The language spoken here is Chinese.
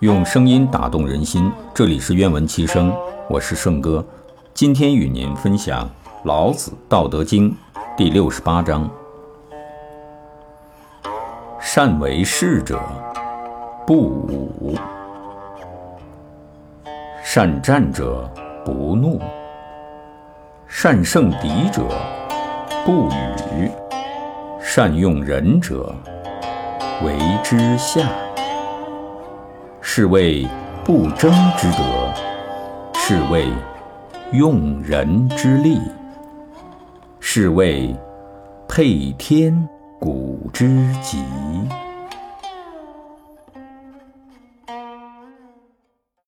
用声音打动人心，这里是愿闻其声，我是圣哥。今天与您分享《老子·道德经》第六十八章：善为士者，不武；善战者，不怒；善胜敌者，不语；善用人者，为之下。是谓不争之德，是谓用人之力，是谓配天古之极。